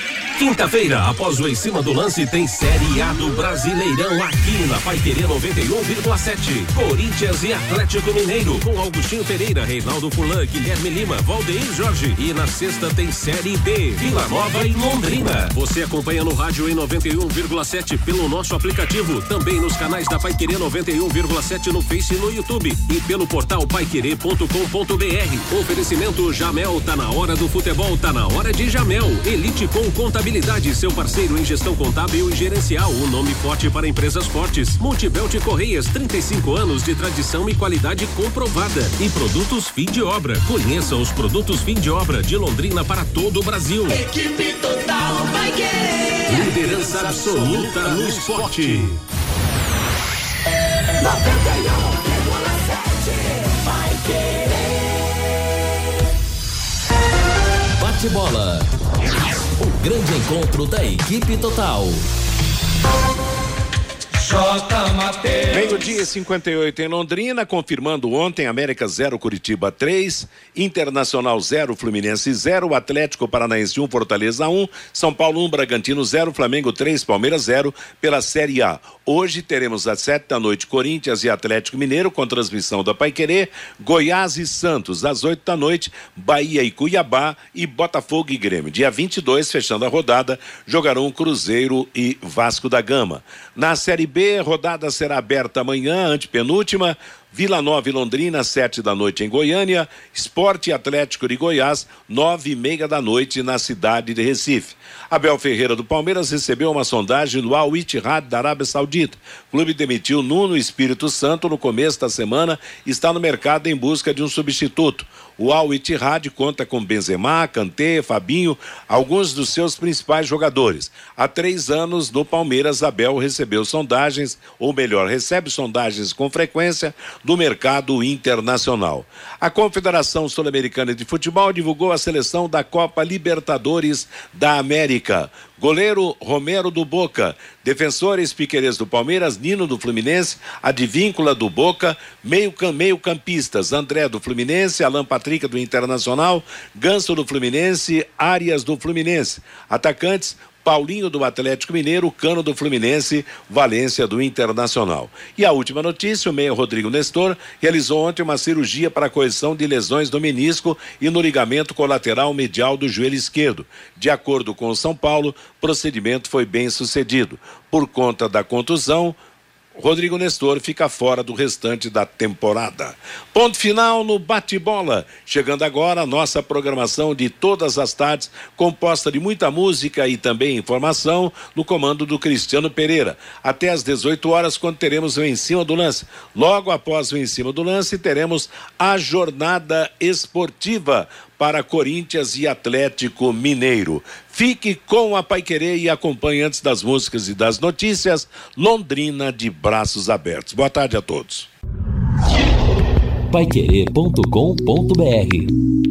Quinta-feira, após o em cima do lance, tem Série A do Brasileirão aqui na Paiquerê 91,7. Corinthians e Atlético Mineiro, com Augustinho Pereira, Reinaldo Fulan, Guilherme Lima, Valdeir Jorge. E na sexta tem Série B, Vila Nova e Londrina. Você acompanha no rádio em 91,7 pelo nosso aplicativo, também nos canais da Paiquerê 91,7 no Face e no YouTube e pelo portal paiquerê.com.br. Oferecimento Jamel, tá na hora do futebol, tá na hora de Jamel. Elite com Contabilidade, seu parceiro em gestão contábil e gerencial. O nome forte para empresas fortes. Multibelt Correias, 35 anos de tradição e qualidade comprovada. E produtos fim de obra. Conheça os produtos fim de obra de Londrina para todo o Brasil. Equipe total vai querer. Liderança absoluta no esporte. 91,7 vai querer. Bate-bola. O grande encontro da equipe total. Meio-dia e 58 em Londrina, confirmando ontem América 0, Curitiba 3, Internacional 0, Fluminense 0, Atlético Paranaense 1, Fortaleza 1, São Paulo 1, Bragantino 0, Flamengo 3, Palmeiras 0 pela Série A. Hoje teremos às sete da noite Corinthians e Atlético Mineiro com transmissão da Paiquerê, Goiás e Santos às oito da noite, Bahia e Cuiabá e Botafogo e Grêmio. Dia 22, fechando a rodada, jogarão Cruzeiro e Vasco da Gama. Na Série B, rodada será aberta amanhã, antepenúltima. Vila Nova e Londrina, sete da noite em Goiânia, Esporte Atlético de Goiás, nove e meia da noite na cidade de Recife. Abel Ferreira do Palmeiras recebeu uma sondagem do Al Ittihad da Arábia Saudita. O clube demitiu Nuno Espírito Santo no começo da semana e está no mercado em busca de um substituto. O Al Ittihad conta com Benzema, Kanté, Fabinho, alguns dos seus principais jogadores. Há três anos no Palmeiras, Abel recebeu sondagens, ou melhor, recebe sondagens com frequência do mercado internacional. A Confederação Sul-Americana de Futebol divulgou a seleção da Copa Libertadores da América. Goleiro Romero do Boca, defensores Piqueires do Palmeiras, Nino do Fluminense, Advíncula do Boca, meio, meio campistas André do Fluminense, Alan Patrick do Internacional, Ganso do Fluminense, Arias do Fluminense. Atacantes Paulinho do Atlético Mineiro, Cano do Fluminense, Valência do Internacional. E a última notícia: o meio Rodrigo Nestor realizou ontem uma cirurgia para correção de lesões do menisco e no ligamento colateral medial do joelho esquerdo. De acordo com o São Paulo, procedimento foi bem sucedido. Por conta da contusão, Rodrigo Nestor fica fora do restante da temporada. Ponto final no bate-bola. Chegando agora a nossa programação de todas as tardes, composta de muita música e também informação, no comando do Cristiano Pereira. Até às 18 horas, quando teremos o Em Cima do Lance. Logo após o Em Cima do Lance, teremos a jornada esportiva para Corinthians e Atlético Mineiro. Fique com a Paiquerê e acompanhe antes das músicas e das notícias Londrina de braços abertos. Boa tarde a todos. Paiquerê.com.br